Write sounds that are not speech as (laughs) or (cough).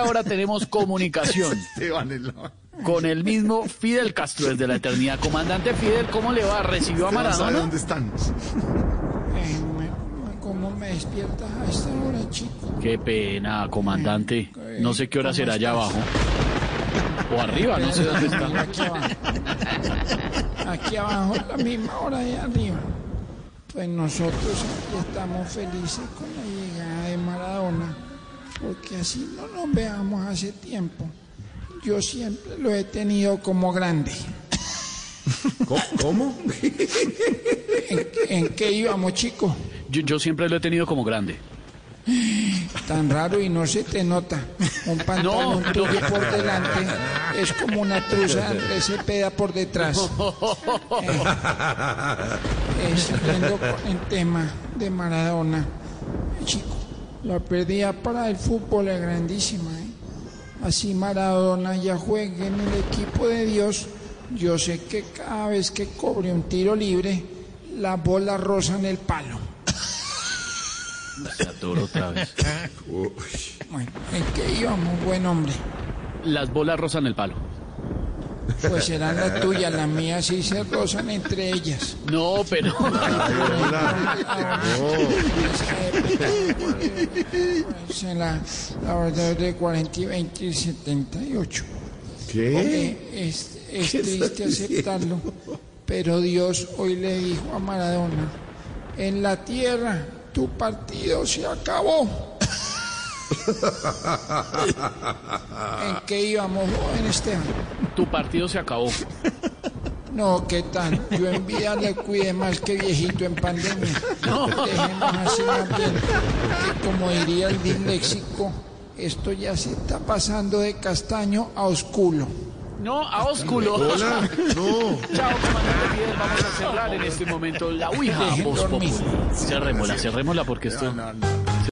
esta hora tenemos comunicación (laughs) con el mismo Fidel Castro desde la eternidad. Comandante Fidel, ¿cómo le va? ¿Recibió a Maradona? dónde están. Eh, ¿Cómo me despiertas a esta hora, chico? Qué pena, comandante. No sé qué hora ¿Cómo será allá abajo. O arriba, no sé dónde está. Aquí abajo. Aquí abajo, la misma hora de arriba. Pues nosotros aquí estamos felices con la llegada de Maradona, porque así no nos veamos hace tiempo. Yo siempre lo he tenido como grande. ¿Cómo? ¿En, en qué íbamos, chicos? Yo, yo siempre lo he tenido como grande. Tan raro y no se te nota. Un pantalón No, tuyo por delante es como una truza de cepeda por detrás. (laughs) Eh, eh, el tema de Maradona. Chico, la pérdida para el fútbol es grandísima. ¿eh? Así Maradona ya juegue en el equipo de Dios. Yo sé que cada vez que cobre un tiro libre, la bola rosa en el palo. Se adoro otra vez. Bueno, ¿en qué íbamos, buen hombre? Las bolas rozan el palo. Pues serán la tuya, la mía sí se rozan entre ellas. No, pero... (laughs) En la, la verdad de 40 y 20 y 78. ¿Qué? Eh, Es, es triste aceptarlo, pero Dios hoy le dijo a Maradona, en la tierra tu partido se acabó. ¿En qué íbamos, joven Esteban? Tu partido se acabó. No, ¿qué tal? Yo en vida le cuide más que viejito en pandemia. Dejemos así más bien, que como diría el disléxico, esto ya se está pasando de castaño a osculo. No, a ósculo. Hola. No. Chao, comandante Fidel. Vamos a cerrar en este momento la Ouija. Cerrémosla, cerrémosla porque esto... No, no.